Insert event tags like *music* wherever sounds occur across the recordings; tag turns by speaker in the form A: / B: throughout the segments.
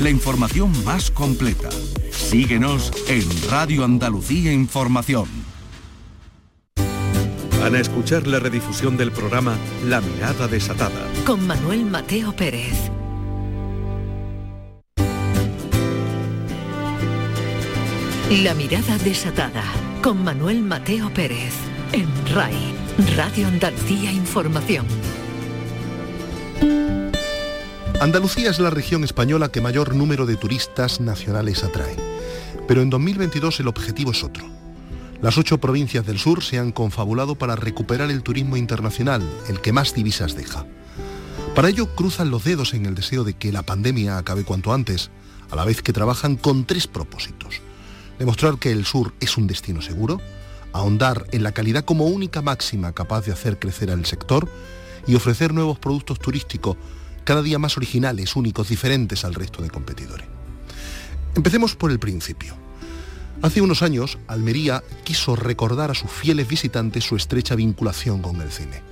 A: la información más completa. Síguenos en Radio Andalucía Información.
B: Van a escuchar la redifusión del programa La Mirada Desatada.
C: Con Manuel Mateo Pérez. La Mirada Desatada. Con Manuel Mateo Pérez. En RAI. Radio Andalucía Información.
D: Andalucía es la región española que mayor número de turistas nacionales atrae. Pero en 2022 el objetivo es otro. Las ocho provincias del sur se han confabulado para recuperar el turismo internacional, el que más divisas deja. Para ello cruzan los dedos en el deseo de que la pandemia acabe cuanto antes, a la vez que trabajan con tres propósitos. Demostrar que el sur es un destino seguro, ahondar en la calidad como única máxima capaz de hacer crecer al sector y ofrecer nuevos productos turísticos cada día más originales, únicos, diferentes al resto de competidores. Empecemos por el principio. Hace unos años, Almería quiso recordar a sus fieles visitantes su estrecha vinculación con el cine.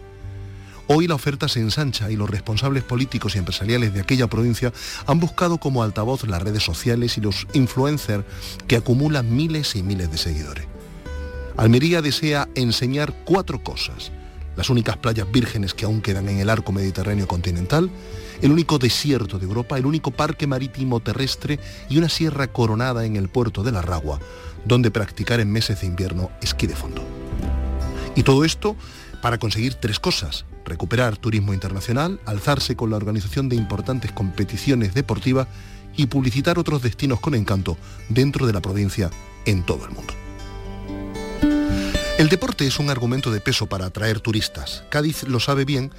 D: Hoy la oferta se ensancha y los responsables políticos y empresariales de aquella provincia han buscado como altavoz las redes sociales y los influencers que acumulan miles y miles de seguidores. Almería desea enseñar cuatro cosas. Las únicas playas vírgenes que aún quedan en el arco mediterráneo continental, el único desierto de Europa, el único parque marítimo terrestre y una sierra coronada en el puerto de la Ragua, donde practicar en meses de invierno esquí de fondo. Y todo esto para conseguir tres cosas. Recuperar turismo internacional, alzarse con la organización de importantes competiciones deportivas y publicitar otros destinos con encanto dentro de la provincia en todo el mundo. El deporte es un argumento de peso para atraer turistas. Cádiz lo sabe bien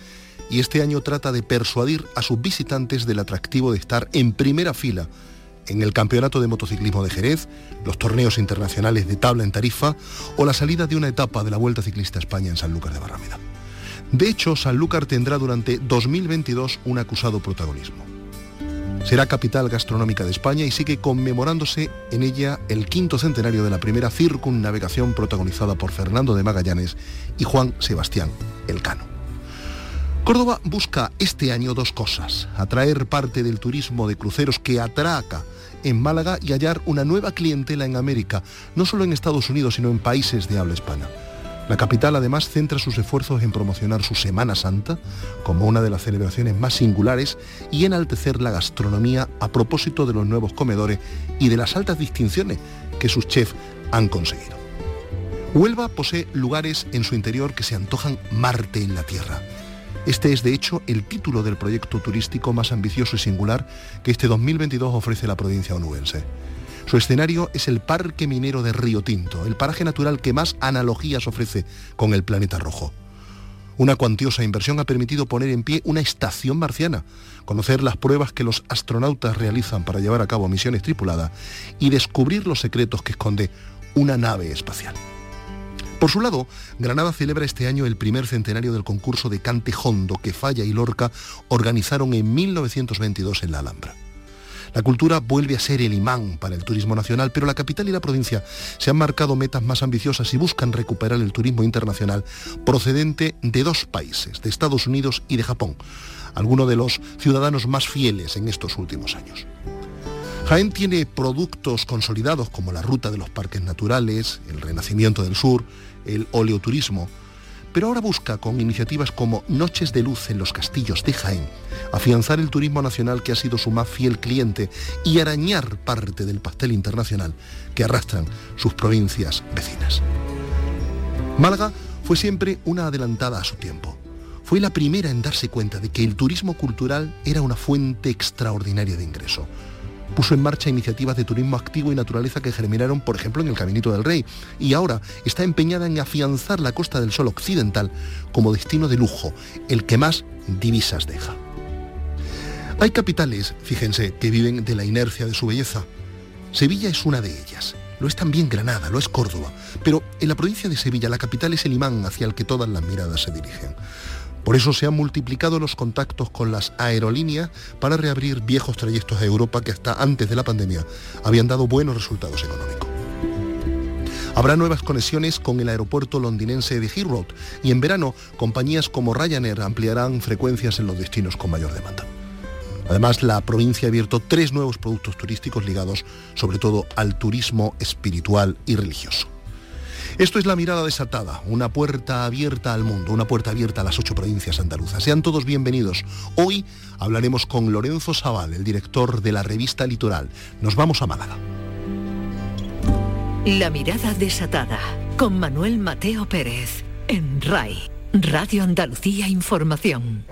D: y este año trata de persuadir a sus visitantes del atractivo de estar en primera fila en el Campeonato de Motociclismo de Jerez, los torneos internacionales de tabla en Tarifa o la salida de una etapa de la Vuelta Ciclista España en Sanlúcar de Barrameda. De hecho, Sanlúcar tendrá durante 2022 un acusado protagonismo. Será capital gastronómica de España y sigue conmemorándose en ella el quinto centenario de la primera circunnavegación protagonizada por Fernando de Magallanes y Juan Sebastián Elcano. Córdoba busca este año dos cosas, atraer parte del turismo de cruceros que atraca en Málaga y hallar una nueva clientela en América, no solo en Estados Unidos, sino en países de habla hispana. La capital además centra sus esfuerzos en promocionar su Semana Santa como una de las celebraciones más singulares y enaltecer la gastronomía a propósito de los nuevos comedores y de las altas distinciones que sus chefs han conseguido. Huelva posee lugares en su interior que se antojan Marte en la Tierra. Este es de hecho el título del proyecto turístico más ambicioso y singular que este 2022 ofrece la provincia onubense. Su escenario es el Parque Minero de Río Tinto, el paraje natural que más analogías ofrece con el planeta rojo. Una cuantiosa inversión ha permitido poner en pie una estación marciana, conocer las pruebas que los astronautas realizan para llevar a cabo misiones tripuladas y descubrir los secretos que esconde una nave espacial. Por su lado, Granada celebra este año el primer centenario del concurso de cante hondo que Falla y Lorca organizaron en 1922 en la Alhambra. La cultura vuelve a ser el imán para el turismo nacional, pero la capital y la provincia se han marcado metas más ambiciosas y buscan recuperar el turismo internacional procedente de dos países, de Estados Unidos y de Japón, algunos de los ciudadanos más fieles en estos últimos años. Jaén tiene productos consolidados como la ruta de los parques naturales, el renacimiento del sur, el oleoturismo, pero ahora busca con iniciativas como Noches de Luz en los Castillos de Jaén, afianzar el turismo nacional que ha sido su más fiel cliente y arañar parte del pastel internacional que arrastran sus provincias vecinas. Málaga fue siempre una adelantada a su tiempo. Fue la primera en darse cuenta de que el turismo cultural era una fuente extraordinaria de ingreso puso en marcha iniciativas de turismo activo y naturaleza que germinaron, por ejemplo, en el Caminito del Rey, y ahora está empeñada en afianzar la Costa del Sol occidental como destino de lujo, el que más divisas deja. Hay capitales, fíjense, que viven de la inercia de su belleza. Sevilla es una de ellas. Lo es también Granada, lo es Córdoba. Pero en la provincia de Sevilla la capital es el imán hacia el que todas las miradas se dirigen. Por eso se han multiplicado los contactos con las aerolíneas para reabrir viejos trayectos a Europa que hasta antes de la pandemia habían dado buenos resultados económicos. Habrá nuevas conexiones con el aeropuerto londinense de Heathrow y en verano compañías como Ryanair ampliarán frecuencias en los destinos con mayor demanda. Además, la provincia ha abierto tres nuevos productos turísticos ligados sobre todo al turismo espiritual y religioso. Esto es La Mirada Desatada, una puerta abierta al mundo, una puerta abierta a las ocho provincias andaluzas. Sean todos bienvenidos. Hoy hablaremos con Lorenzo Sabal, el director de la revista Litoral. Nos vamos a Málaga.
E: La Mirada Desatada, con Manuel Mateo Pérez, en RAI, Radio Andalucía Información.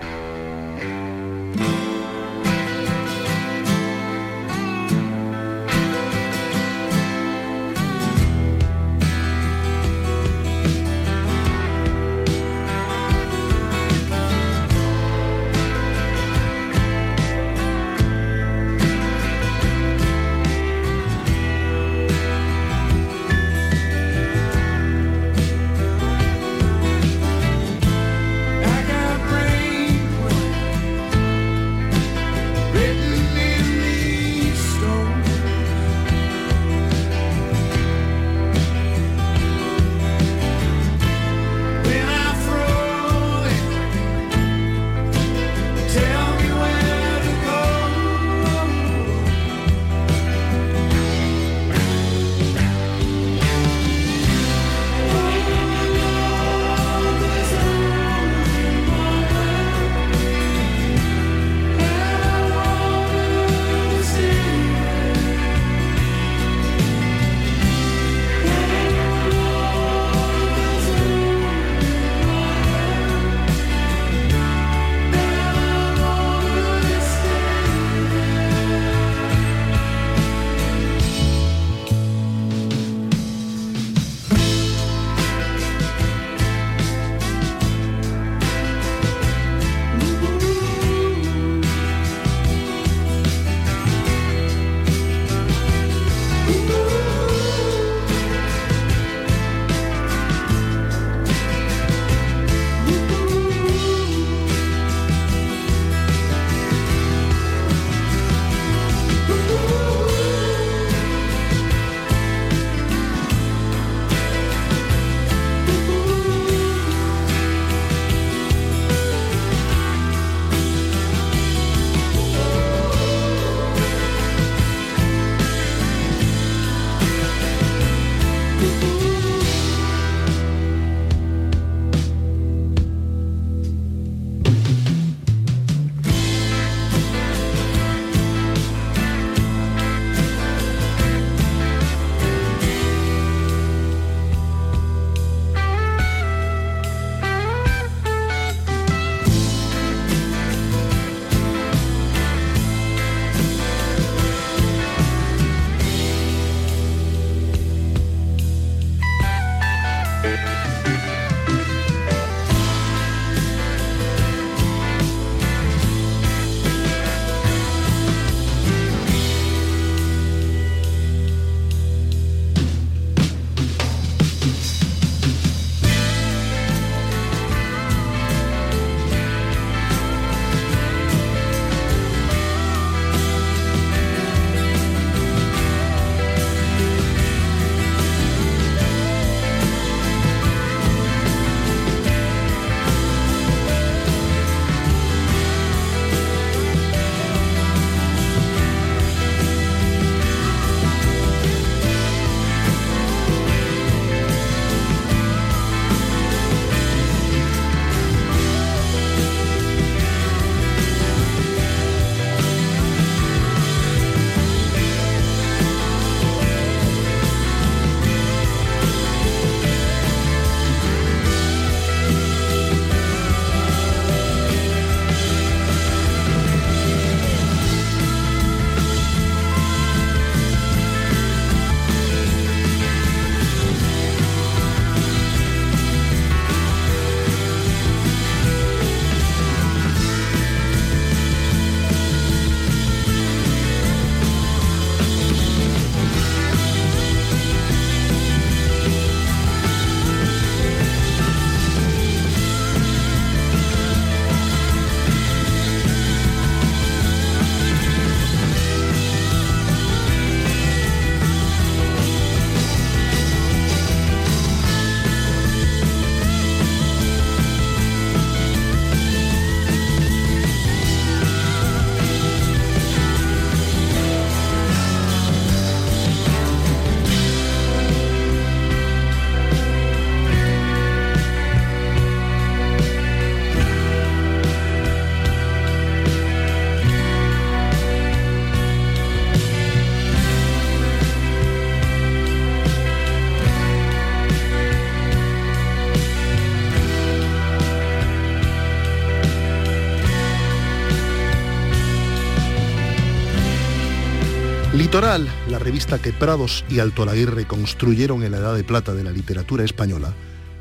D: La revista que Prados y Alto Laguirre construyeron en la Edad de Plata de la literatura española,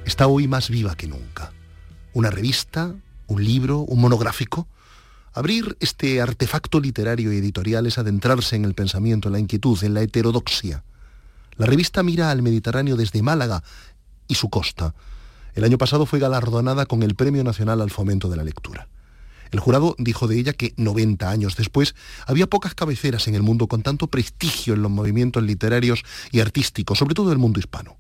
D: está hoy más viva que nunca. Una revista, un libro, un monográfico. Abrir este artefacto literario y editorial es adentrarse en el pensamiento, en la inquietud, en la heterodoxia. La revista mira al Mediterráneo desde Málaga y su costa. El año pasado fue galardonada con el Premio Nacional al Fomento de la Lectura. El jurado dijo de ella que 90 años después había pocas cabeceras en el mundo con tanto prestigio en los movimientos literarios y artísticos, sobre todo el mundo hispano.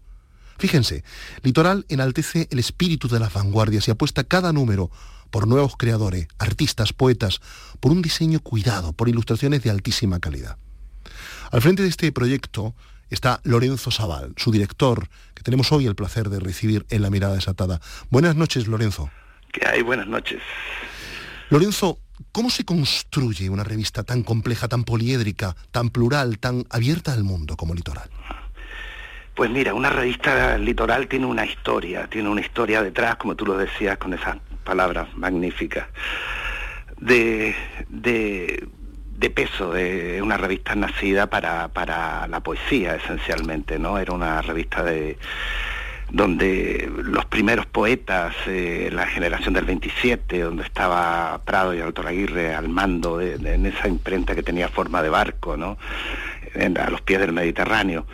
D: Fíjense, Litoral enaltece el espíritu de las vanguardias y apuesta cada número por nuevos creadores, artistas, poetas, por un diseño cuidado, por ilustraciones de altísima calidad. Al frente de este proyecto está Lorenzo Sabal, su director, que tenemos hoy el placer de recibir en la mirada desatada. Buenas noches, Lorenzo.
F: ¿Qué hay? Buenas noches.
D: Lorenzo, ¿cómo se construye una revista tan compleja, tan poliédrica, tan plural, tan abierta al mundo como Litoral?
F: Pues mira, una revista litoral tiene una historia, tiene una historia detrás, como tú lo decías con esas palabras magníficas, de, de, peso, de una revista nacida para, para la poesía esencialmente, ¿no? Era una revista de donde los primeros poetas, eh, la generación del 27, donde estaba Prado y Alto Aguirre al mando en esa imprenta que tenía forma de barco, ¿no? a los pies del Mediterráneo.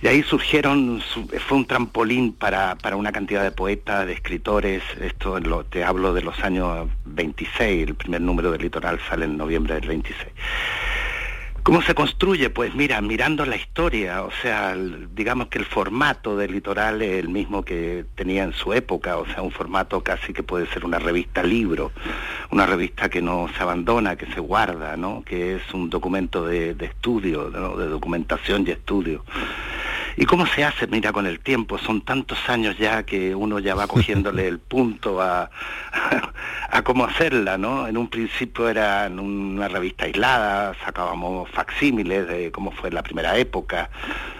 F: Y ahí surgieron, fue un trampolín para, para una cantidad de poetas, de escritores, esto lo, te hablo de los años 26, el primer número del litoral sale en noviembre del 26. ¿Cómo se construye? Pues mira, mirando la historia, o sea, digamos que el formato del litoral es el mismo que tenía en su época, o sea, un formato casi que puede ser una revista libro, una revista que no se abandona, que se guarda, ¿no? Que es un documento de, estudio, de documentación y estudio. ¿Y cómo se hace? Mira, con el tiempo, son tantos años ya que uno ya va cogiéndole el *laughs* punto a, a, cómo hacerla, ¿no? En un principio era en una revista aislada, sacábamos facsímiles de cómo fue la primera época,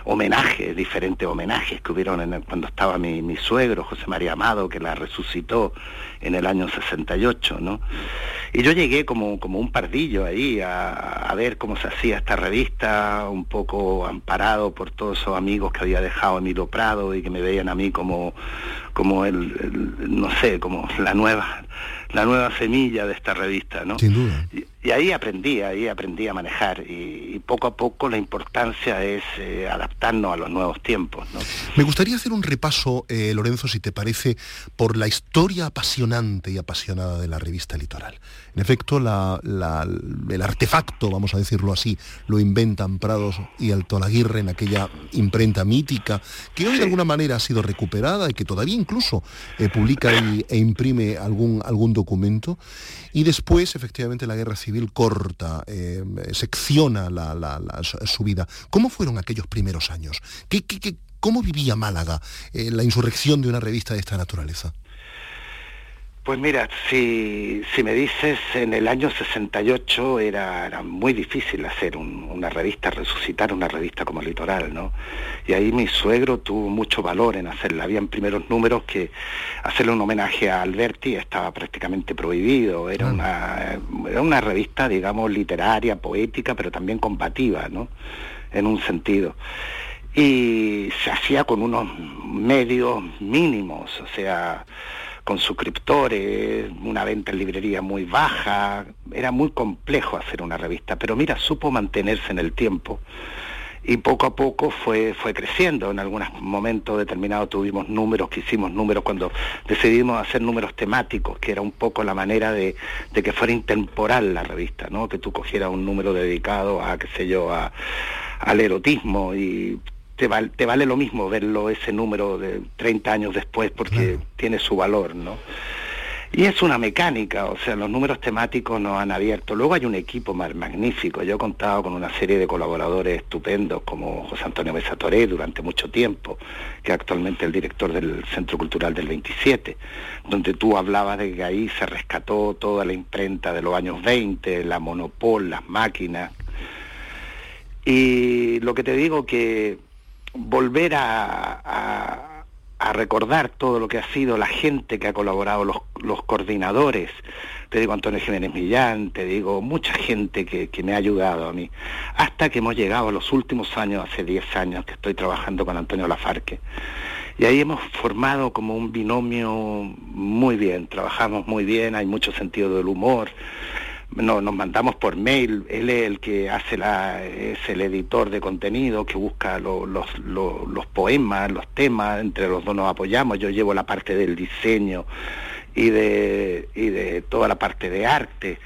F: homenajes, diferentes homenajes que hubieron en cuando estaba mi, mi suegro, José María Amado, que la resucitó en el año 68, ¿no? Y yo llegué como, como un pardillo ahí a, a, ver cómo se hacía esta revista, un poco amparado por todos esos amigos que había dejado Emilio Prado y que me veían a mí como, como el, no sé, como la nueva, la nueva semilla de esta revista, ¿no?
D: Sin duda.
F: Y, ahí aprendí, ahí aprendí a manejar y, poco a poco la importancia es eh, adaptarnos a los nuevos tiempos, ¿no?
D: Me gustaría hacer un repaso, eh, Lorenzo, si te parece, por la historia apasionante y apasionada de la revista Litoral. En efecto, el artefacto, vamos a decirlo así, lo inventan Prados y Alto Laguirre en aquella imprenta mítica, que hoy de alguna manera ha sido recuperada y que todavía incluso eh, publica e imprime algún, algún documento. Y después, efectivamente, la guerra civil corta, eh, secciona su vida. ¿Cómo fueron aquellos primeros años? ¿Qué, cómo vivía Málaga eh, la insurrección de una revista de esta naturaleza?
F: Pues mira, si, si, me dices, en el año 68 era, era muy difícil hacer una revista, resucitar una revista como Litoral, ¿no? Y ahí mi suegro tuvo mucho valor en hacerla. Habían primeros números que hacerle un homenaje a Alberti estaba prácticamente prohibido. Era, una, era una revista, digamos, literaria, poética, pero también combativa, ¿no? En un sentido y se hacía con unos medios mínimos, o sea, con suscriptores, una venta en librería muy baja, era muy complejo hacer una revista, pero mira, supo mantenerse en el tiempo y poco a poco fue, fue creciendo. En algunos momentos determinados tuvimos números, que hicimos números cuando decidimos hacer números temáticos, que era un poco la manera de, de que fuera intemporal la revista, ¿no? Que tú cogieras un número dedicado a, qué sé yo, a, al erotismo y te, vale lo mismo verlo ese número de 30 años después porque tiene su valor, ¿no? Y es una mecánica, o sea, los números temáticos nos han abierto. Luego hay un equipo magnífico. Yo he contado con una serie de colaboradores estupendos como José Antonio Mesa Toré durante mucho tiempo, que es actualmente el director del Centro Cultural del 27, donde tú hablabas de que ahí se rescató toda la imprenta de los años 20, la monopol, las máquinas. Y lo que te digo que volver a, a, recordar todo lo que ha sido la gente que ha colaborado, los, los coordinadores, te digo Antonio Jiménez Millán, te digo mucha gente que, que, me ha ayudado a mí, hasta que hemos llegado a los últimos años, hace 10 años que estoy trabajando con Antonio Lafarque. Y ahí hemos formado como un binomio muy bien, trabajamos muy bien, hay mucho sentido del humor, no, nos mandamos por mail, él es el que hace la, es el editor de contenido, que busca los, los poemas, los temas, entre los dos nos apoyamos, yo llevo la parte del diseño y de, y de toda la parte de arte.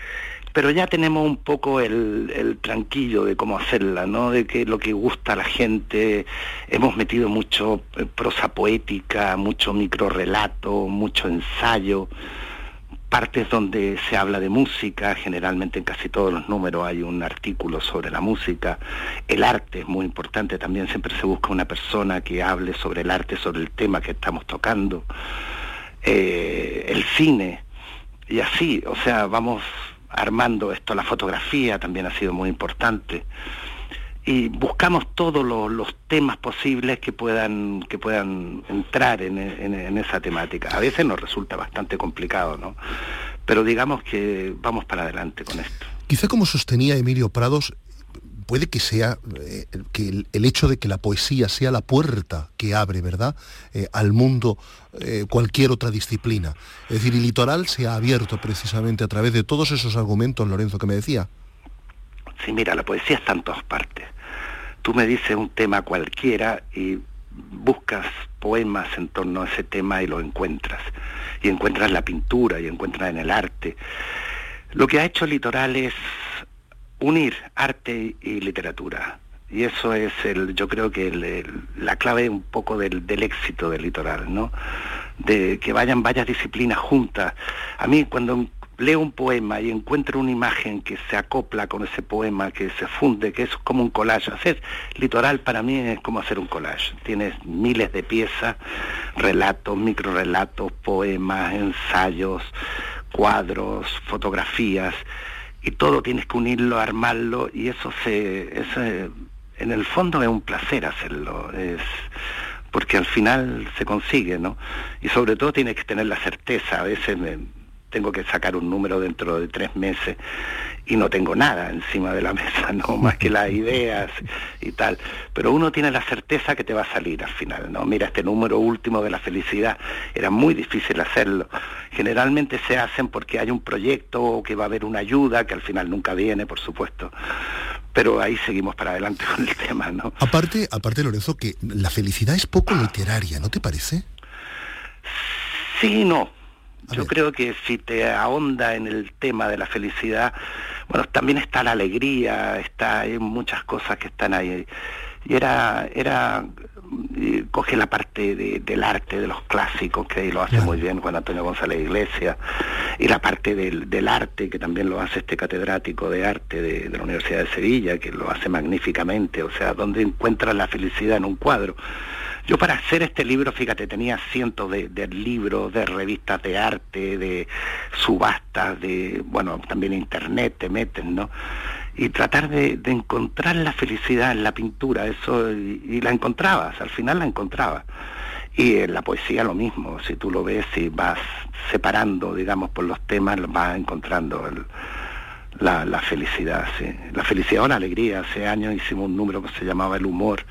F: Pero ya tenemos un poco el, el, tranquillo de cómo hacerla, ¿no? De que lo que gusta a la gente, hemos metido mucho eh, prosa poética, mucho microrelato, mucho ensayo, partes donde se habla de música, generalmente en casi todos los números hay un artículo sobre la música, el arte es muy importante, también siempre se busca una persona que hable sobre el arte, sobre el tema que estamos tocando, eh, el cine, y así, o sea, vamos armando esto, la fotografía también ha sido muy importante. Y buscamos todos los, temas posibles que puedan, que puedan entrar en, en, esa temática. A veces nos resulta bastante complicado, ¿no? Pero digamos que vamos para adelante con esto.
D: Quizá como sostenía Emilio Prados, puede que sea eh, que el, hecho de que la poesía sea la puerta que abre, ¿verdad?, eh, al mundo eh, cualquier otra disciplina. Es decir, el litoral se ha abierto precisamente a través de todos esos argumentos, Lorenzo, que me decía.
F: Sí, mira, la poesía está en todas partes. Tú me dices un tema cualquiera y buscas poemas en torno a ese tema y lo encuentras. Y encuentras la pintura y encuentras en el arte. Lo que ha hecho litoral es unir arte y literatura. Y eso es, el, yo creo que la clave un poco del, éxito del litoral, ¿no? De que vayan varias disciplinas juntas. A mí cuando leo un poema y encuentro una imagen que se acopla con ese poema, que se funde, que es como un collage. Hacer litoral para mí es como hacer un collage. Tienes miles de piezas, relatos, microrelatos, poemas, ensayos, cuadros, fotografías y todo tienes que unirlo, armarlo y eso se, en el fondo es un placer hacerlo, es porque al final se consigue, ¿no? Y sobre todo tienes que tener la certeza, a veces me, tengo que sacar un número dentro de tres meses y no tengo nada encima de la *laughs* mesa, no más que las ideas y tal. Pero uno tiene la certeza que te va a salir al final, ¿no? Mira, este número último de la felicidad era muy difícil hacerlo. Generalmente se hacen porque hay un proyecto o que va a haber una ayuda, que al final nunca viene, por supuesto. Pero ahí seguimos para adelante *laughs* con el tema, ¿no?
D: Aparte, aparte Lorenzo, que la felicidad es poco literaria, ¿no te parece?
F: Sí, no yo creo que si te ahonda en el tema de la felicidad, bueno, también está la alegría, está hay muchas cosas que están ahí. Y era, era coge la parte del arte, de los clásicos, que ahí lo hace muy bien Juan Antonio González Iglesias, y la parte del, del, arte, que también lo hace este catedrático de arte de, de, la Universidad de Sevilla, que lo hace magníficamente, o sea, donde encuentra la felicidad en un cuadro. Yo para hacer este libro, fíjate, tenía cientos de, libros, de revistas de arte, de subastas, de, bueno, también internet te meten, ¿no? Y tratar de, encontrar la felicidad en la pintura, eso, y, la encontrabas, al final la encontrabas. Y en la poesía lo mismo, si tú lo ves y vas separando, digamos, por los temas, vas encontrando la, la, felicidad, sí. La felicidad o la alegría. Hace años hicimos un número que se llamaba El humor,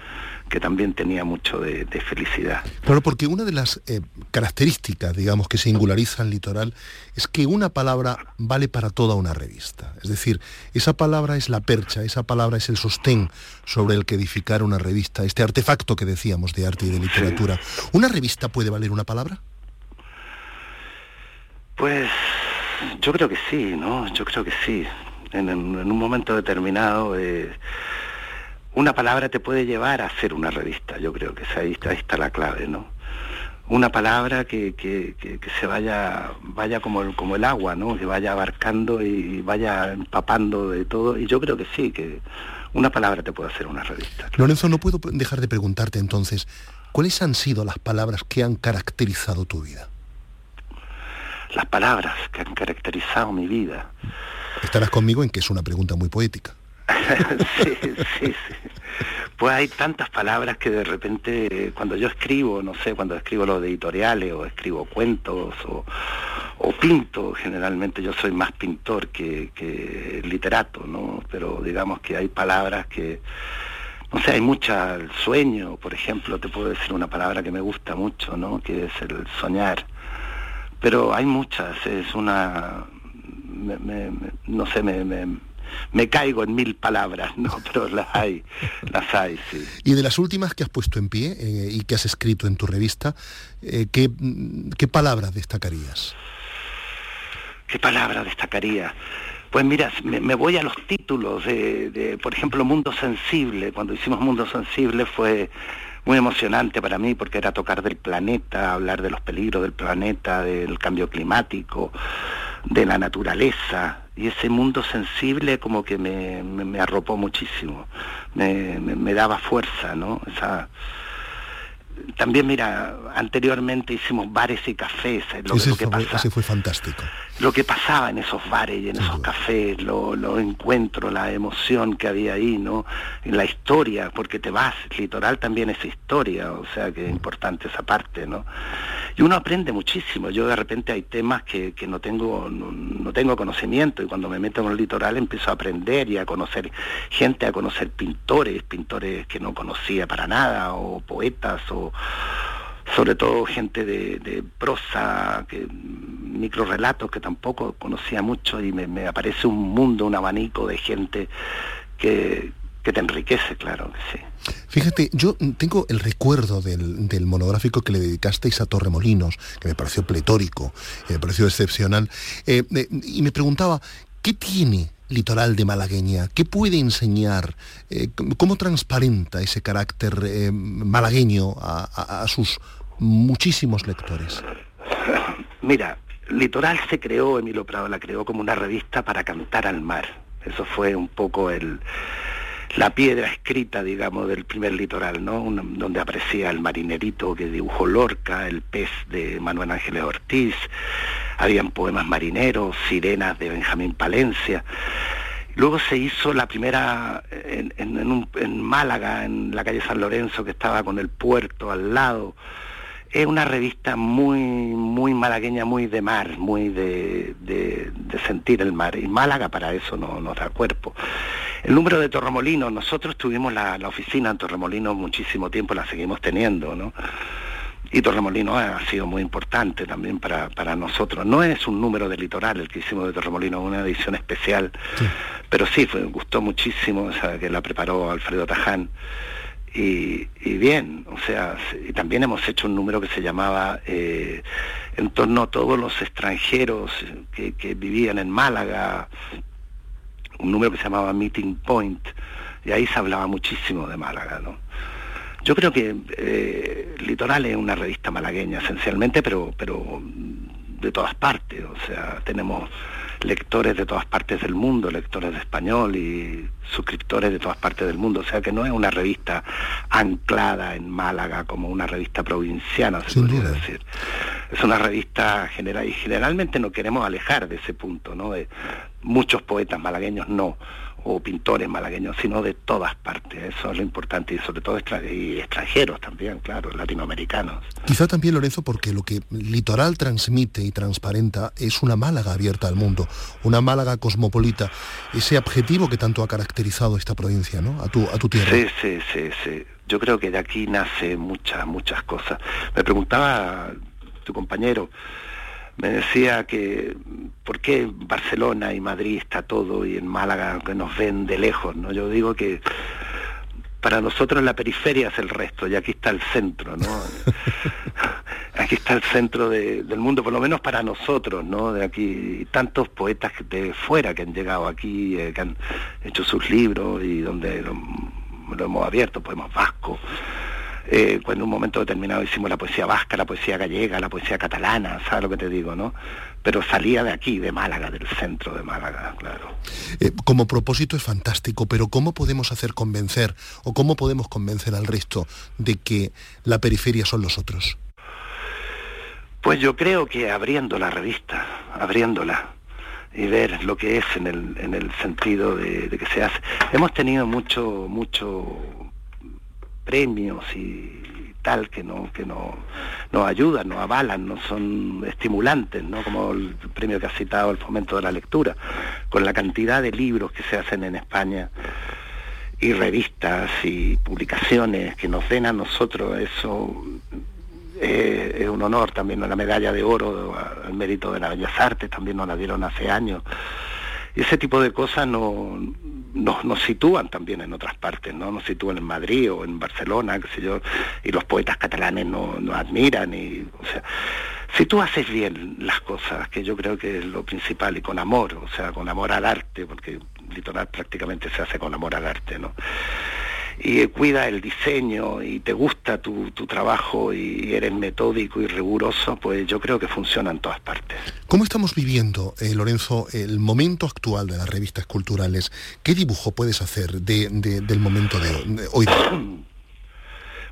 F: que también tenía mucho de, felicidad.
D: Claro, porque una de las eh, características, digamos, que singulariza al litoral es que una palabra vale para toda una revista. Es decir, esa palabra es la percha, esa palabra es el sostén sobre el que edificar una revista, este artefacto que decíamos de arte y de literatura. ¿Una revista puede valer una palabra?
F: Pues yo creo que sí, ¿no? Yo creo que sí. En, un momento determinado... Eh, una palabra te puede llevar a hacer una revista, yo creo que ahí está, ahí está la clave, ¿no? Una palabra que, que, que, se vaya, vaya como el, como el agua, ¿no? Que vaya abarcando y vaya empapando de todo. Y yo creo que sí, que una palabra te puede hacer una revista.
D: Lorenzo, no puedo dejar de preguntarte entonces, ¿cuáles han sido las palabras que han caracterizado tu vida?
F: Las palabras que han caracterizado mi vida.
D: Estarás conmigo en que es una pregunta muy poética. *laughs*
F: sí, sí, sí. pues hay tantas palabras que de repente cuando yo escribo, no sé, cuando escribo los editoriales o escribo cuentos o, pinto, generalmente yo soy más pintor que, literato, ¿no? Pero digamos que hay palabras que, no sé, hay mucha, el sueño, por ejemplo, te puedo decir una palabra que me gusta mucho, ¿no? Que es el soñar. Pero hay muchas, es una, no sé, me me caigo en mil palabras, ¿no? *laughs* Pero las hay, las hay, sí.
D: Y de las últimas que has puesto en pie eh, y que has escrito en tu revista, eh, ¿qué, ¿qué palabras destacarías?
F: ¿Qué palabra destacaría? Pues mira, me, voy a los títulos de, por ejemplo, Mundo Sensible. Cuando hicimos Mundo Sensible fue muy emocionante para mí porque era tocar del planeta, hablar de los peligros del planeta, del cambio climático, de la naturaleza. Y ese mundo sensible como que me, arropó muchísimo, me, me, daba fuerza, ¿no? Esa, también, mira, anteriormente hicimos bares y cafés.
D: Eh, lo, ese, que fue, fue fantástico.
F: Lo que pasaba en esos bares y en esos cafés, los lo encuentros, la emoción que había ahí, ¿no? La historia, porque te vas, litoral también es historia, o sea que es importante esa parte, ¿no? Y uno aprende muchísimo. Yo de repente hay temas que, no, tengo, no, tengo conocimiento y cuando me meto en el litoral empiezo a aprender y a conocer gente, a conocer pintores, pintores que no conocía para nada, o poetas, o sobre todo gente de, prosa, que, relatos que tampoco conocía mucho y me, aparece un mundo, un abanico de gente que, que te enriquece, claro que sí.
D: Fíjate, yo tengo el recuerdo del, monográfico que le dedicasteis a Torremolinos, que me pareció pletórico, me pareció excepcional, eh, eh, y me preguntaba, ¿qué tiene Litoral de Malagueña? ¿Qué puede enseñar? Eh, ¿Cómo transparenta ese carácter malagueño a, a sus muchísimos lectores? *laughs*
F: Mira, Litoral se creó, Emilio Prado la creó como una revista para cantar al mar. Eso fue un poco el, la piedra escrita, digamos, del primer litoral, ¿no? donde aparecía el marinerito que dibujó Lorca, el pez de Manuel Ángeles Ortiz, habían poemas marineros, sirenas de Benjamín Palencia. Luego se hizo la primera en, en, Málaga, en la calle San Lorenzo, que estaba con el puerto al lado. Es una revista muy, muy malagueña, muy de mar, muy de, de, sentir el mar. Y Málaga para eso no nos da cuerpo. El número de Torremolinos, nosotros tuvimos la, oficina en Torremolinos muchísimo tiempo, la seguimos teniendo, ¿no? Y Torremolinos ha sido muy importante también para, nosotros. No es un número de litoral el que hicimos de Torremolinos, una edición especial, pero sí, fue, gustó muchísimo, o sea, que la preparó Alfredo Taján. Y, bien, o sea, y también hemos hecho un número que se llamaba eh, en torno a todos los extranjeros que, que vivían en Málaga, un número que se llamaba Meeting Point, y ahí se hablaba muchísimo de Málaga, ¿no? Yo creo que eh, Litoral es una revista malagueña esencialmente, pero, pero de todas partes, o sea, tenemos lectores de todas partes del mundo, lectores de español y suscriptores de todas partes del mundo, o sea que no es una revista anclada en Málaga como una revista provinciana, se podría decir. Es una revista general y generalmente no queremos alejar de ese punto, ¿no? De muchos poetas malagueños no o pintores malagueños, sino de todas partes. Eso es lo importante y sobre todo y extranjeros también, claro, latinoamericanos.
D: Quizá también, Lorenzo, porque lo que Litoral transmite y transparenta es una Málaga abierta al mundo, una Málaga cosmopolita, ese objetivo que tanto ha caracterizado esta provincia, ¿no? A tu, a tu tierra.
F: Sí, sí, sí, sí. Yo creo que de aquí nace muchas, muchas cosas. Me preguntaba tu compañero, me decía que por qué Barcelona y Madrid está todo y en Málaga que nos ven de lejos, ¿no? Yo digo que para nosotros la periferia es el resto y aquí está el centro, ¿no? *laughs* aquí está el centro del mundo, por lo menos para nosotros, ¿no? De aquí tantos poetas de fuera que han llegado aquí, eh, que han hecho sus libros y donde lo, lo hemos abierto, poemas vascos eh, cuando en un momento determinado hicimos la poesía vasca, la poesía gallega, la poesía catalana, ¿sabes lo que te digo, no? Pero salía de aquí, de Málaga, del centro de Málaga, claro.
D: Eh, como propósito es fantástico, pero ¿cómo podemos hacer convencer o cómo podemos convencer al resto de que la periferia son los otros?
F: Pues yo creo que abriendo la revista, abriéndola, y ver lo que es en el, en el sentido de, de, que se hace. Hemos tenido mucho, mucho premios y tal que no que no nos ayudan, nos avalan, no son estimulantes, ¿no? como el premio que ha citado el fomento de la lectura, con la cantidad de libros que se hacen en España y revistas y publicaciones que nos den a nosotros eso eh, es un honor también la medalla de oro al mérito de las bellas artes también nos la dieron hace años ese tipo de cosas no, nos, sitúan también en otras partes, ¿no? Nos sitúan en Madrid o en Barcelona, qué sé yo, y los poetas catalanes nos no admiran y, o sea, si tú haces bien las cosas, que yo creo que es lo principal, y con amor, o sea, con amor al arte, porque litoral prácticamente se hace con amor al arte, ¿no? Y cuida el diseño y te gusta tu, trabajo y eres metódico y riguroso, pues yo creo que funciona en todas partes.
D: ¿Cómo estamos viviendo, eh, Lorenzo, el momento actual de las revistas culturales? ¿Qué dibujo puedes hacer del momento de, hoy? *clears throat*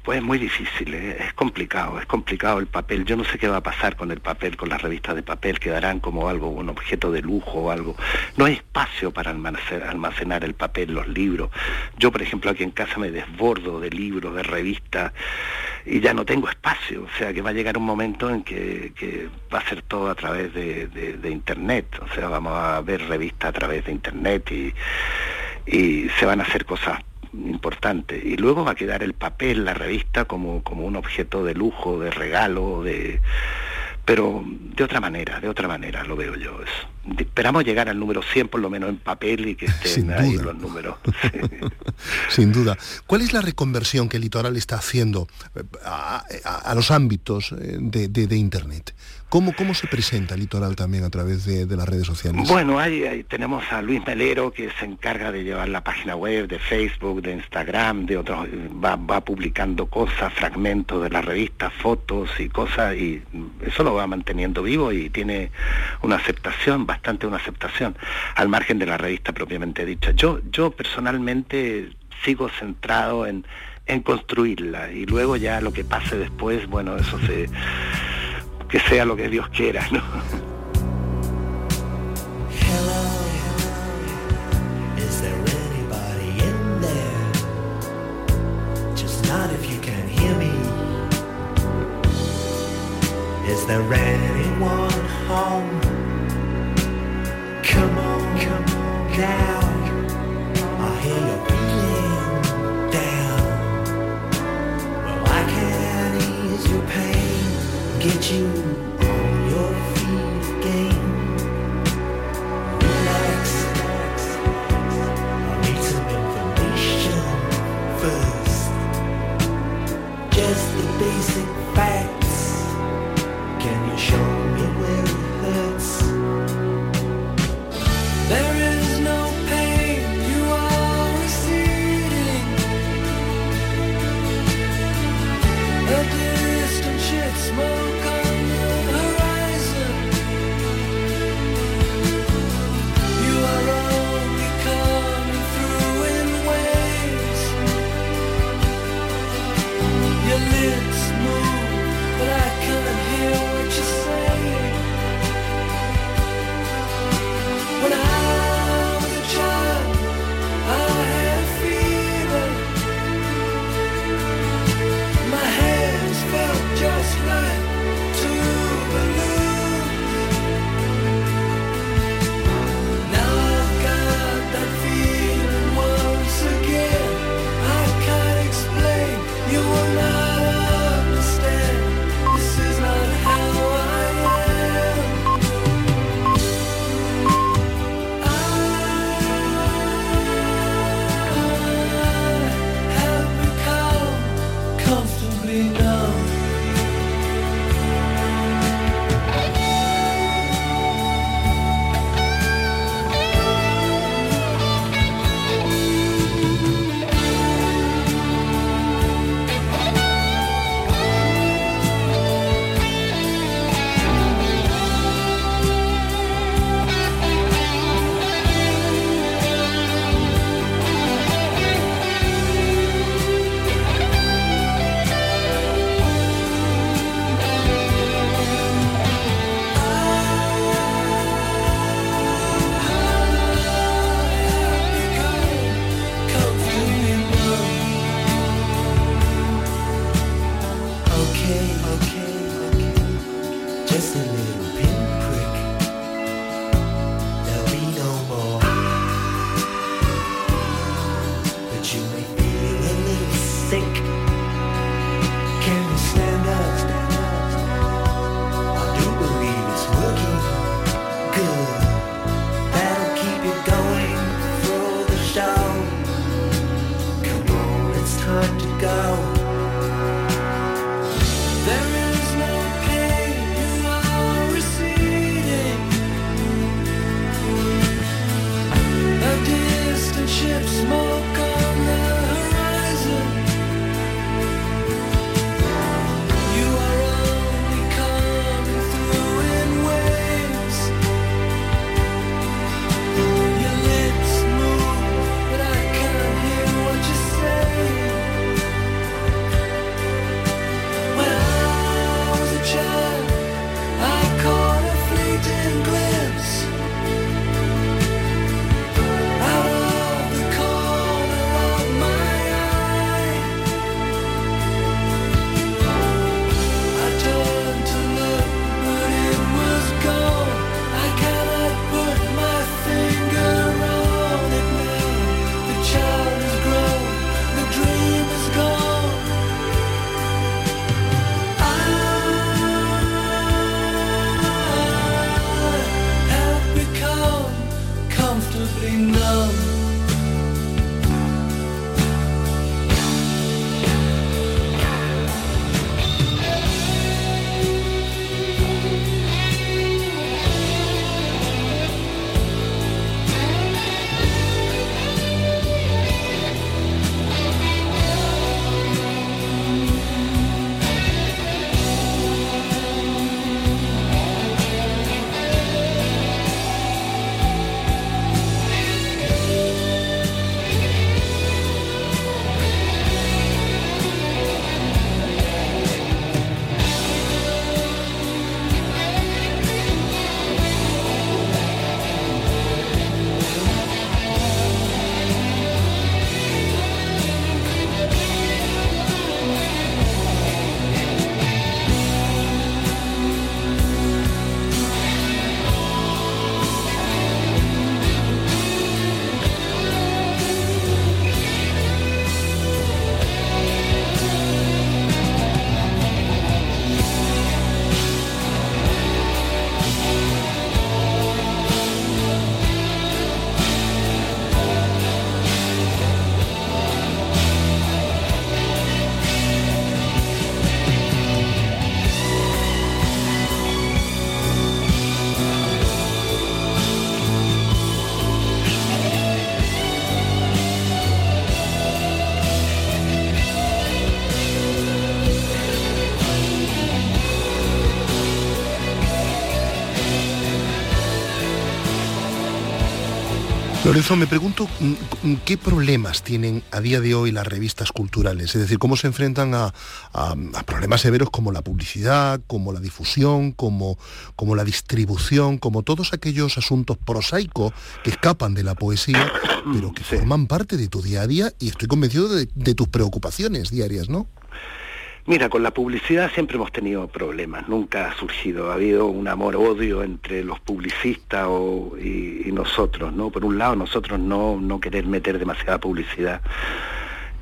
F: Pues es muy difícil, ¿eh? es complicado, es complicado el papel. Yo no sé qué va a pasar con el papel, con las revistas de papel, quedarán como algo, un objeto de lujo o algo. No hay espacio para almacenar, el papel, los libros. Yo, por ejemplo, aquí en casa me desbordo de libros, de revistas, y ya no tengo espacio. O sea que va a llegar un momento en que, va a ser todo a través de, Internet. O sea, vamos a ver revistas a través de Internet y se van a hacer cosas importante. Y luego va a quedar el papel, la revista, como, como un objeto de lujo, de regalo, de pero de otra manera, de otra manera lo veo yo eso. Esperamos llegar al número 100 por lo menos en papel y que *laughs* estén ahí los números. *laughs*
D: Sin duda. ¿Cuál es la reconversión que el litoral está haciendo eh, a, los ámbitos eh, de Internet? ¿Cómo, ¿Cómo se presenta el litoral también a través de, las redes sociales?
F: Bueno, ahí, tenemos a Luis Melero que se encarga de llevar la página web de Facebook, de Instagram, de otros, va, va publicando cosas, fragmentos de la revista, fotos y cosas, y eso lo va manteniendo vivo y tiene una aceptación, bastante una aceptación, al margen de la revista propiamente dicha. Yo, yo personalmente sigo centrado en, en construirla y luego ya lo que pase después, bueno, eso se que sea lo que Dios quiera, ¿no? Is there anyone home? Come on, come on down. I hear you're get you
D: Lorenzo, me pregunto mm, mm, qué problemas tienen a día de hoy las revistas culturales, es decir, cómo se enfrentan a, problemas severos como la publicidad, como la difusión, como, como, la distribución, como todos aquellos asuntos prosaicos que escapan de la poesía, pero que forman parte de tu día a día y estoy convencido de tus preocupaciones diarias, ¿no?
F: Mira, con la publicidad siempre hemos tenido problemas, nunca ha surgido, ha habido un amor-odio entre los publicistas y, nosotros, ¿no? Por un lado, nosotros no, no querer meter demasiada publicidad.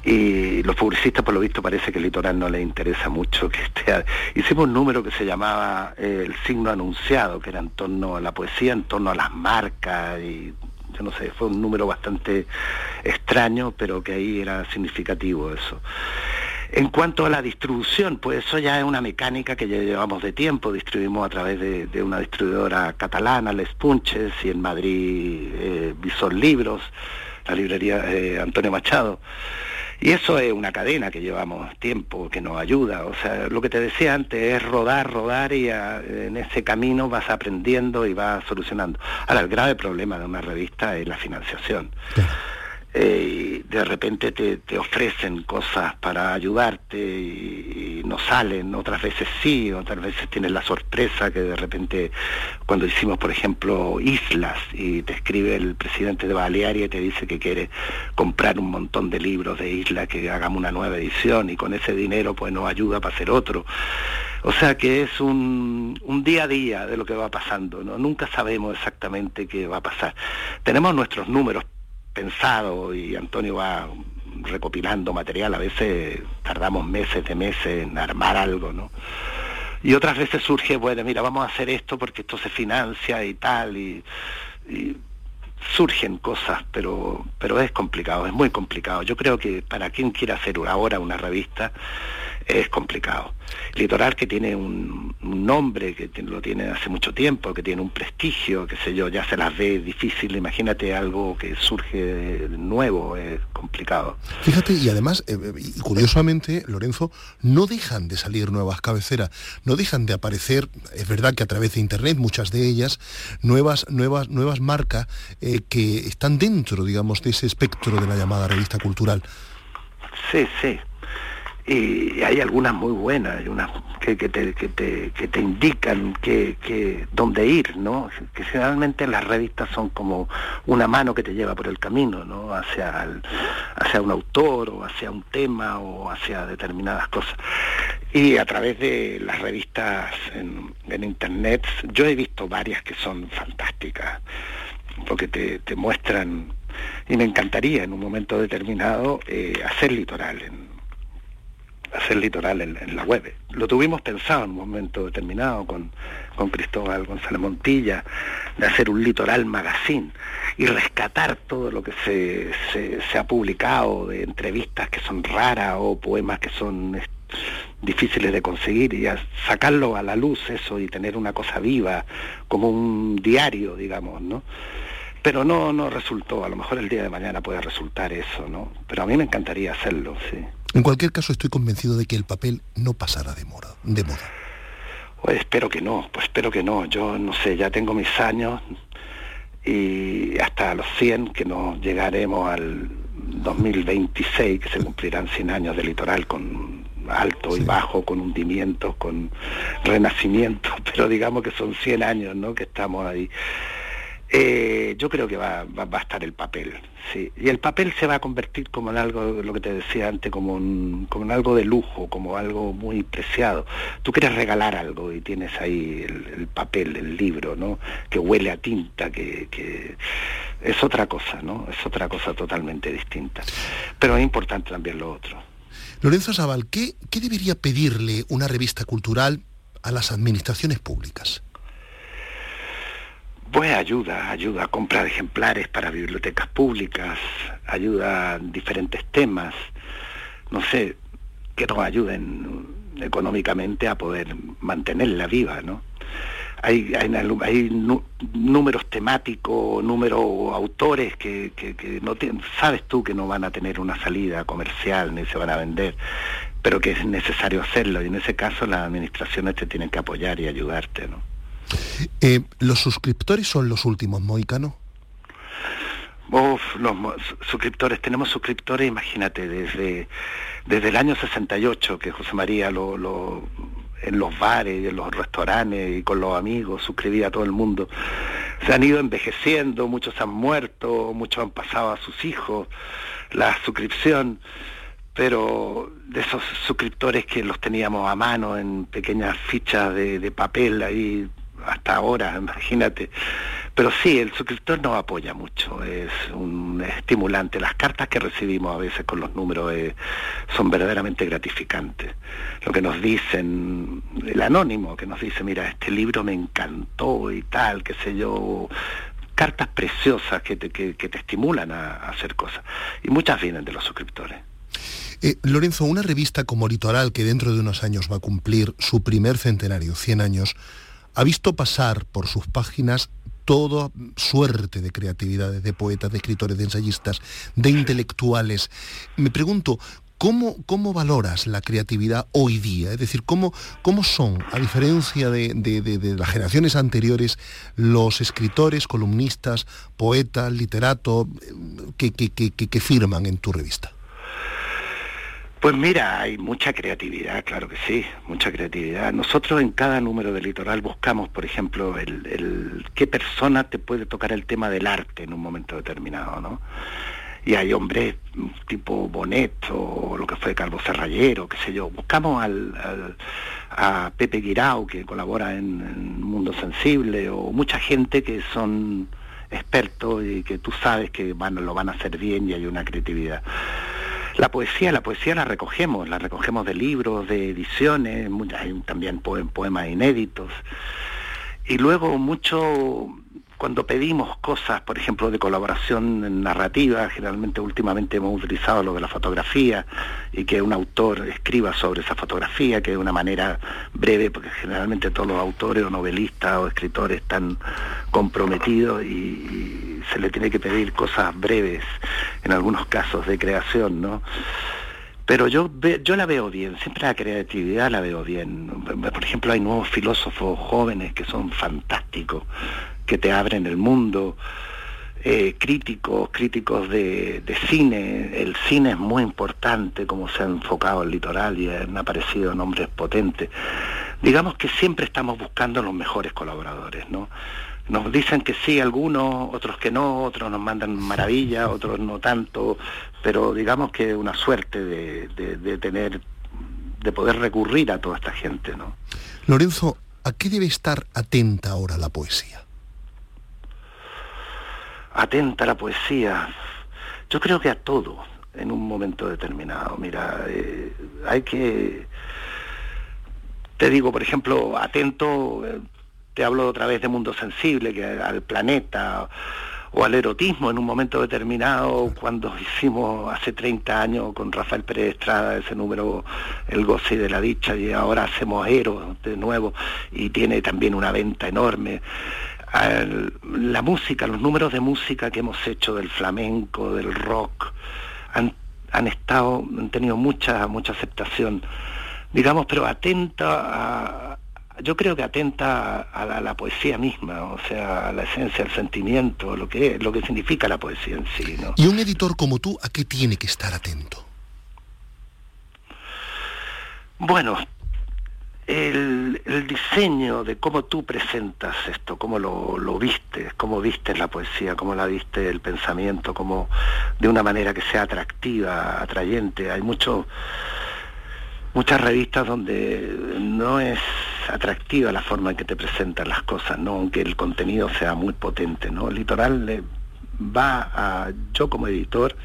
F: Y los publicistas por lo visto parece que el litoral no les interesa mucho que esté hicimos un número que se llamaba eh, el signo anunciado que era en torno a la poesía en torno a las marcas y yo no sé fue un número bastante extraño pero que ahí era significativo eso en cuanto a la distribución, pues eso ya es una mecánica que ya llevamos de tiempo, distribuimos a través de, una distribuidora catalana, Les Punches, y en Madrid eh, Visor Libros, la librería eh, Antonio Machado. Y eso es una cadena que llevamos tiempo, que nos ayuda. O sea, lo que te decía antes es rodar, rodar y en ese camino vas aprendiendo y vas solucionando. Ahora, el grave problema de una revista es la financiación. Eh, de repente te, ofrecen cosas para ayudarte y, no salen, otras veces sí, otras veces tienes la sorpresa que de repente cuando hicimos por ejemplo islas y te escribe el presidente de Balearia y te dice que quiere comprar un montón de libros de islas, que hagamos una nueva edición y con ese dinero pues nos ayuda para hacer otro. O sea que es un, un, día a día de lo que va pasando, ¿no? Nunca sabemos exactamente qué va a pasar. Tenemos nuestros números pensado y Antonio va recopilando material, a veces tardamos meses de meses en armar algo, ¿no? Y otras veces surge, bueno, mira, vamos a hacer esto porque esto se financia y tal, y, surgen cosas, pero, pero es complicado, es muy complicado. Yo creo que para quien quiera hacer ahora una revista, es complicado. Litoral que tiene un, nombre, que lo tiene hace mucho tiempo, que tiene un prestigio, qué sé yo, ya se las ve difícil, imagínate algo que surge nuevo, es complicado.
D: Fíjate, y además, eh, eh, y curiosamente, Lorenzo, no dejan de salir nuevas cabeceras, no dejan de aparecer, es verdad que a través de internet, muchas de ellas, nuevas, nuevas, nuevas marcas eh, que están dentro, digamos, de ese espectro de la llamada revista cultural.
F: Sí, sí, y hay algunas muy buenas, hay unas que, que, te, que, te, que te indican que, dónde ir, ¿no? Que generalmente las revistas son como una mano que te lleva por el camino, ¿no? Hacia, hacia un autor o hacia un tema o hacia determinadas cosas. Y a través de las revistas en, en internet, yo he visto varias que son fantásticas, porque te, te muestran, y me encantaría en un momento determinado eh, hacer litoral en, hacer litoral en, la web. Lo tuvimos pensado en un momento determinado con, con Cristóbal González Montilla, de hacer un litoral magazine y rescatar todo lo que se, se, ha publicado de entrevistas que son raras o poemas que son difíciles de conseguir y sacarlo a la luz eso y tener una cosa viva, como un diario, digamos, ¿no? Pero no, no resultó, a lo mejor el día de mañana puede resultar eso, ¿no? Pero a mí me encantaría hacerlo, sí.
D: En cualquier caso, estoy convencido de que el papel no pasará de moda. De moda.
F: Pues espero que no, pues espero que no. Yo no sé, ya tengo mis años y hasta los 100 que nos llegaremos al 2026, que se cumplirán 100 años de litoral con alto y bajo, con hundimientos, con renacimiento, *laughs* pero digamos que son 100 años, ¿no? Que estamos ahí. Eh, yo creo que va, va, a estar el papel, sí. Y el papel se va a convertir como en algo, lo que te decía antes, como, como en algo de lujo, como algo muy preciado. Tú quieres regalar algo y tienes ahí el, papel, el libro, ¿no? Que huele a tinta, que, que, es otra cosa, ¿no? Es otra cosa totalmente distinta. Pero es importante también lo otro.
D: Lorenzo ¿qué, qué debería pedirle una revista cultural a las administraciones públicas?
F: Pues ayuda, ayuda a comprar ejemplares para bibliotecas públicas, ayuda a diferentes temas, no sé, que nos ayuden económicamente a poder mantenerla viva, ¿no? Hay, hay, números temáticos, números autores que, no sabes tú que no van a tener una salida comercial ni se van a vender, pero que es necesario hacerlo y en ese caso las administraciones te tienen que apoyar y ayudarte, ¿no?
D: Eh, ¿Los suscriptores son los últimos moicanos?
F: Uf, los suscriptores, tenemos suscriptores, imagínate, desde, desde el año 68 que José María lo, lo, en los bares, en los restaurantes y con los amigos suscribía a todo el mundo. Se han ido envejeciendo, muchos han muerto, muchos han pasado a sus hijos la suscripción, pero de esos suscriptores que los teníamos a mano en pequeñas fichas de, de papel ahí hasta ahora, imagínate. Pero sí, el suscriptor nos apoya mucho, es un estimulante. Las cartas que recibimos a veces con los números eh, son verdaderamente gratificantes. Lo que nos dicen, el anónimo que nos dice, mira, este libro me encantó y tal, qué sé yo, cartas preciosas que te, que, te estimulan a, hacer cosas. Y muchas vienen de los suscriptores.
D: Eh, Lorenzo, una revista como Litoral, que dentro de unos años va a cumplir su primer centenario, 100 años, ha visto pasar por sus páginas toda suerte de creatividades, de poetas, de escritores, de ensayistas, de intelectuales. Me pregunto, ¿Cómo, ¿Cómo, valoras la creatividad hoy día? Es decir, ¿cómo, cómo son, a diferencia de, las generaciones anteriores, los escritores, columnistas, poetas, literatos que, que firman en tu revista?
F: Pues mira, hay mucha creatividad, claro que sí, mucha creatividad. Nosotros en cada número de Litoral buscamos, por ejemplo, el, qué persona te puede tocar el tema del arte en un momento determinado, ¿no? Y hay hombres tipo Bonet o lo que fue Carlos Serrayero, qué sé yo. Buscamos al, a Pepe Guirao, que colabora en, Mundo Sensible, o mucha gente que son expertos y que tú sabes que van, lo van a hacer bien y hay una creatividad. La poesía, la poesía la recogemos, la recogemos de libros, de ediciones, hay también poemas inéditos. Y luego mucho cuando pedimos cosas, por ejemplo, de colaboración narrativa, generalmente últimamente hemos utilizado lo de la fotografía y que un autor escriba sobre esa fotografía, que de una manera breve, porque generalmente todos los autores o novelistas o escritores están comprometidos y, se le tiene que pedir cosas breves en algunos casos de creación, ¿no? Pero yo, yo la veo bien, siempre la creatividad la veo bien. Por ejemplo, hay nuevos filósofos jóvenes que son fantásticos, que te abren el mundo, eh, críticos, críticos de, cine. El cine es muy importante, como se ha enfocado el litoral y han aparecido nombres potentes. Digamos que siempre estamos buscando los mejores colaboradores, ¿no? Nos dicen que sí algunos, otros que no, otros nos mandan maravillas, otros no tanto, pero digamos que una suerte de, de tener, de poder recurrir a toda esta gente, ¿no?
D: Lorenzo, ¿a qué debe estar atenta ahora la poesía?
F: atenta a la poesía. Yo creo que a todo, en un momento determinado. Mira, eh, hay que, te digo, por ejemplo, atento, eh, te hablo otra vez de mundo sensible, que al planeta o al erotismo en un momento determinado, cuando hicimos hace 30 años con Rafael Pérez Estrada ese número El goce de la dicha y ahora hacemos Eros de nuevo y tiene también una venta enorme. La música, los números de música que hemos hecho del flamenco, del rock, han, han estado, han tenido mucha, mucha aceptación, digamos, pero atenta a, yo creo que atenta a, la, poesía misma, o sea, a la esencia, al sentimiento, lo que, lo que significa la poesía en sí. ¿no?
D: ¿Y un editor como tú a qué tiene que estar atento?
F: Bueno, el, diseño de cómo tú presentas esto, cómo lo, lo vistes, cómo vistes la poesía, cómo la viste el pensamiento, cómo de una manera que sea atractiva, atrayente. Hay mucho, muchas revistas donde no es atractiva la forma en que te presentan las cosas, ¿no? aunque el contenido sea muy potente. ¿no? El litoral le va a, yo como editor,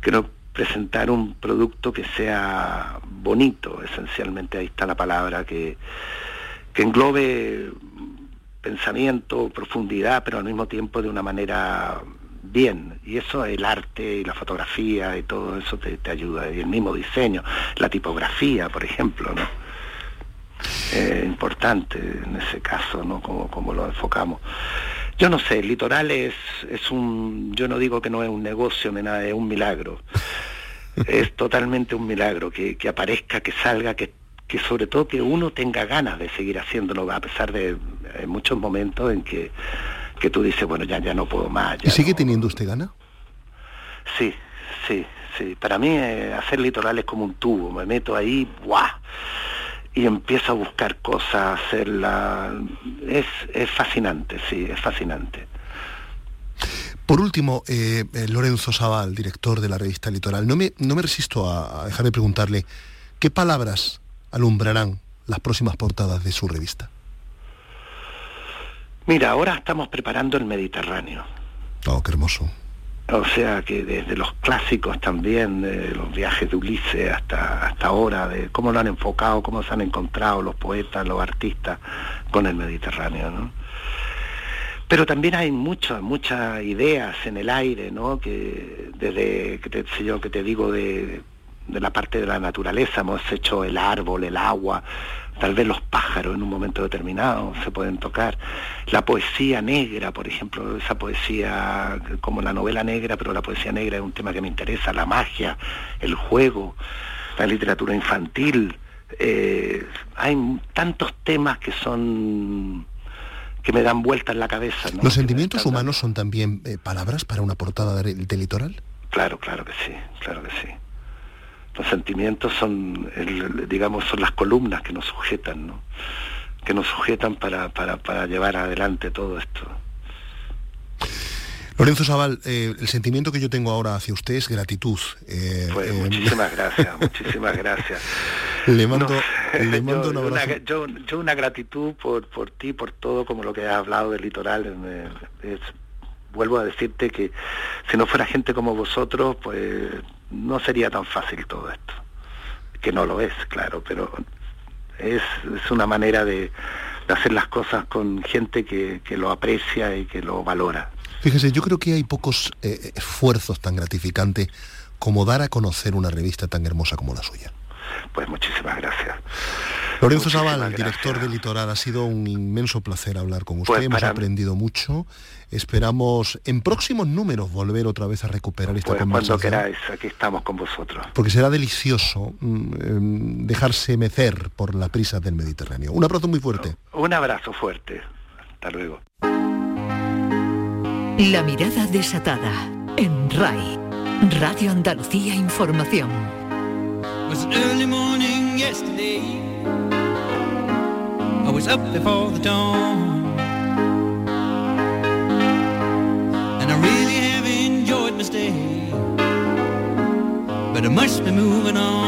F: creo presentar un producto que sea bonito, esencialmente ahí está la palabra, que, que englobe pensamiento, profundidad, pero al mismo tiempo de una manera bien. Y eso, el arte y la fotografía y todo eso te, ayuda. Y el mismo diseño, la tipografía, por ejemplo, ¿no? Eh, importante en ese caso, ¿no? Como, como lo enfocamos. Yo no sé, el litoral es, es un, yo no digo que no es un negocio ni nada, es un milagro. *laughs* es totalmente un milagro que, aparezca, que salga, que, que sobre todo que uno tenga ganas de seguir haciéndolo, a pesar de muchos momentos en que, que tú dices, bueno, ya, ya no puedo más.
D: ¿Y sigue teniendo usted ganas?
F: Sí, sí, sí. Para mí eh, hacer litoral es como un tubo, me meto ahí, ¡guau! Y empiezo a buscar cosas, hacerla. Es, es fascinante, sí, es fascinante.
D: Por último, eh, eh, Lorenzo Sabal, director de la revista Litoral, no me, no me resisto a, dejar de preguntarle qué palabras alumbrarán las próximas portadas de su revista.
F: Mira, ahora estamos preparando el Mediterráneo.
D: Oh, qué hermoso.
F: O sea que desde los clásicos también, de los viajes de Ulises hasta, hasta ahora, de cómo lo han enfocado, cómo se han encontrado los poetas, los artistas con el Mediterráneo, ¿no? Pero también hay muchas, muchas ideas en el aire, ¿no? Que desde, que te, que te digo de, de la parte de la naturaleza, hemos hecho el árbol, el agua, tal vez los pájaros en un momento determinado se pueden tocar. La poesía negra, por ejemplo, esa poesía como la novela negra, pero la poesía negra es un tema que me interesa, la magia, el juego, la literatura infantil. Eh, hay tantos temas que son que me dan vueltas en la cabeza.
D: ¿Los sentimientos humanos son también eh, palabras para una portada del litoral?
F: Claro, claro que sí, claro que sí. Los sentimientos son, digamos, son las columnas que nos sujetan, ¿no? que nos sujetan para, para, para llevar adelante todo esto.
D: Lorenzo Sabal, eh, el sentimiento que yo tengo ahora hacia usted es gratitud.
F: Eh, pues, muchísimas *laughs* gracias, muchísimas gracias.
D: Le mando, le *laughs* mando
F: yo, un abrazo. Una, yo, una gratitud por, por ti, por todo, como lo que has hablado del litoral. Es, vuelvo a decirte que si no fuera gente como vosotros, pues no sería tan fácil todo esto. Que no lo es, claro, pero es, una manera de, hacer las cosas con gente que, lo aprecia y que lo valora.
D: Fíjese, yo creo que hay pocos eh, esfuerzos tan gratificantes como dar a conocer una revista tan hermosa como la suya.
F: Pues muchísimas gracias.
D: Lorenzo Zavala, director de Litoral, ha sido un inmenso placer hablar con usted, pues hemos aprendido mucho. Esperamos en próximos números volver otra vez a recuperar esta pues conversación.
F: Cuando queráis, aquí estamos con vosotros.
D: Porque será delicioso mm, em, dejarse mecer por la prisa del Mediterráneo. Un abrazo muy fuerte.
F: Un abrazo fuerte. Hasta luego.
C: La mirada desatada en RAI, Radio Andalucía Información. I was up before the dawn. And I really have enjoyed my stay. But I must be moving on.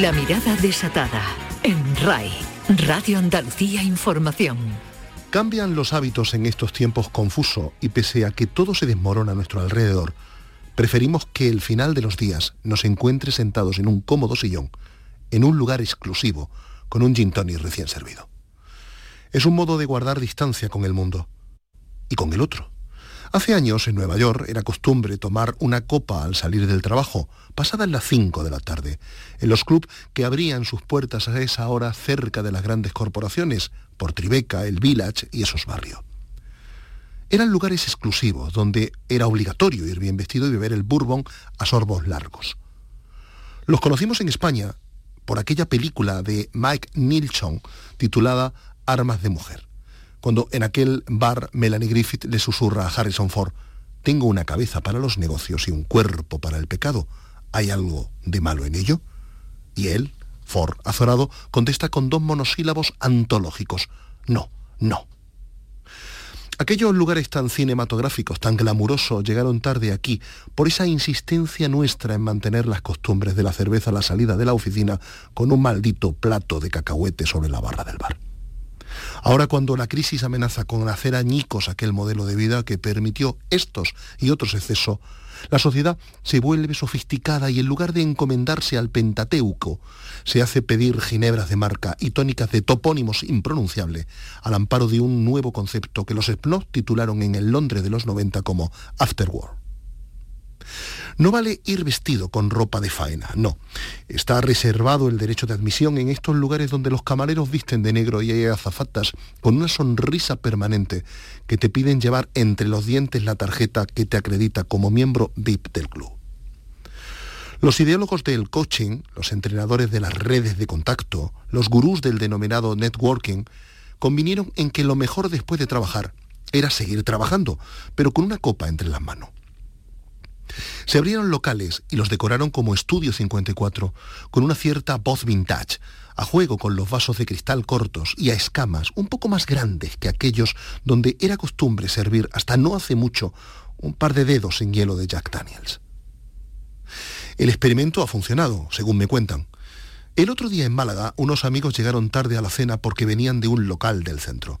C: La mirada desatada en RAI, Radio Andalucía Información.
D: Cambian los hábitos en estos tiempos confusos y pese a que todo se desmorona a nuestro alrededor, preferimos que el final de los días nos encuentre sentados en un cómodo sillón, en un lugar exclusivo, con un gin tonic recién servido. Es un modo de guardar distancia con el mundo y con el otro. Hace años en Nueva York era costumbre tomar una copa al salir del trabajo, pasadas las 5 de la tarde, en los clubs que abrían sus puertas a esa hora cerca de las grandes corporaciones, por Tribeca, el Village y esos barrios. Eran lugares exclusivos donde era obligatorio ir bien vestido y beber el bourbon a sorbos largos. Los conocimos en España por aquella película de Mike Nilsson titulada Armas de Mujer cuando en aquel bar Melanie Griffith le susurra a Harrison Ford, tengo una cabeza para los negocios y un cuerpo para el pecado. ¿Hay algo de malo en ello? Y él, Ford, azorado, contesta con dos monosílabos antológicos. No, no. Aquellos lugares tan cinematográficos, tan glamurosos, llegaron tarde aquí por esa insistencia nuestra en mantener las costumbres de la cerveza a la salida de la oficina con un maldito plato de cacahuete sobre la barra del bar. Ahora cuando la crisis amenaza con hacer añicos aquel modelo de vida que permitió estos y otros excesos, la sociedad se vuelve sofisticada y en lugar de encomendarse al Pentateuco, se hace pedir ginebras de marca y tónicas de topónimos impronunciables al amparo de un nuevo concepto que los Snobs titularon en el Londres de los 90 como Afterworld. No vale ir vestido con ropa de faena, no. Está reservado el derecho de admisión en estos lugares donde los camareros visten de negro y hay azafatas con una sonrisa permanente que te piden llevar entre los dientes la tarjeta que te acredita como miembro VIP del club. Los ideólogos del coaching, los entrenadores de las redes de contacto, los gurús del denominado networking, convinieron en que lo mejor después de trabajar era seguir trabajando, pero con una copa entre las manos. Se abrieron locales y los decoraron como Estudio 54, con una cierta voz vintage, a juego con los vasos de cristal cortos y a escamas un poco más grandes que aquellos donde era costumbre servir hasta no hace mucho un par de dedos en hielo de Jack Daniels. El experimento ha funcionado, según me cuentan. El otro día en Málaga, unos amigos llegaron tarde a la cena porque venían de un local del centro.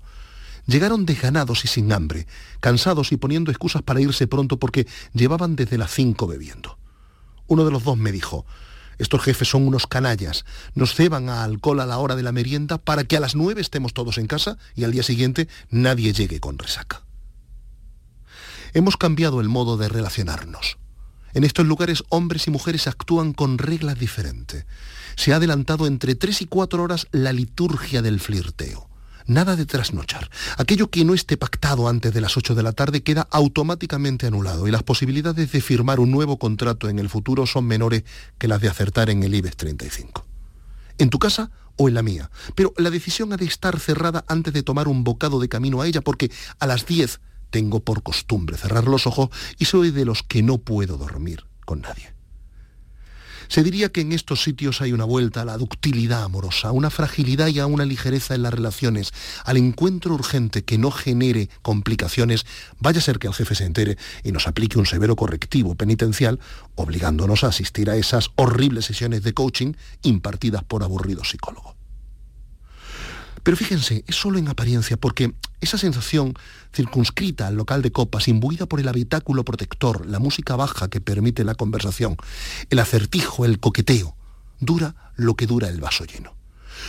D: Llegaron desganados y sin hambre, cansados y poniendo excusas para irse pronto porque llevaban desde las cinco bebiendo. Uno de los dos me dijo, estos jefes son unos canallas, nos ceban a alcohol a la hora de la merienda para que a las nueve estemos todos en casa y al día siguiente nadie llegue con resaca. Hemos cambiado el modo de relacionarnos. En estos lugares hombres y mujeres actúan con reglas diferentes. Se ha adelantado entre tres y cuatro horas la liturgia del flirteo. Nada de trasnochar. Aquello que no esté pactado antes de las 8 de la tarde queda automáticamente anulado y las posibilidades de firmar un nuevo contrato en el futuro son menores que las de acertar en el IBEX 35. En tu casa o en la mía. Pero la decisión ha de estar cerrada antes de tomar un bocado de camino a ella porque a las 10 tengo por costumbre cerrar los ojos y soy de los que no puedo dormir con nadie. Se diría que en estos sitios hay una vuelta a la ductilidad amorosa, a una fragilidad y a una ligereza en las relaciones, al encuentro urgente que no genere complicaciones, vaya a ser que el jefe se entere y nos aplique un severo correctivo penitencial, obligándonos a asistir a esas horribles sesiones de coaching impartidas por aburridos psicólogos. Pero fíjense, es solo en apariencia, porque esa sensación circunscrita al local de copas, imbuida por el habitáculo protector, la música baja que permite la conversación, el acertijo, el coqueteo, dura lo que dura el vaso lleno.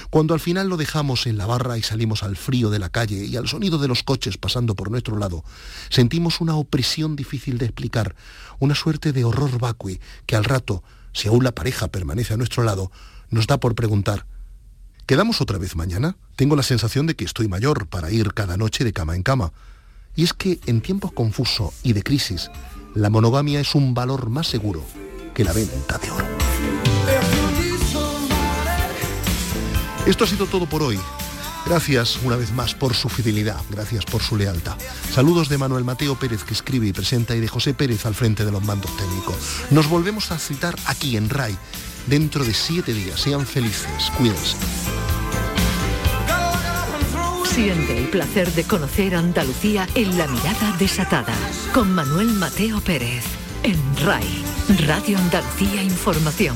D: Cuando al final lo dejamos en la barra y salimos al frío de la calle y al sonido de los coches pasando por nuestro lado, sentimos una opresión difícil de explicar, una suerte de horror vacui que al rato, si aún la pareja permanece a nuestro lado, nos da por preguntar, ¿Quedamos otra vez mañana? Tengo la sensación de que estoy mayor para ir cada noche de cama en cama. Y es que en tiempos confusos y de crisis, la monogamia es un valor más seguro que la venta de oro. Esto ha sido todo por hoy. Gracias una vez más por su fidelidad, gracias por su lealtad. Saludos de Manuel Mateo Pérez que escribe y presenta y de José Pérez al frente de los mandos técnicos. Nos volvemos a citar aquí en RAI dentro de siete días. Sean felices, cuídense.
G: Siente el placer de conocer Andalucía en la mirada desatada con Manuel Mateo Pérez en RAI, Radio Andalucía Información.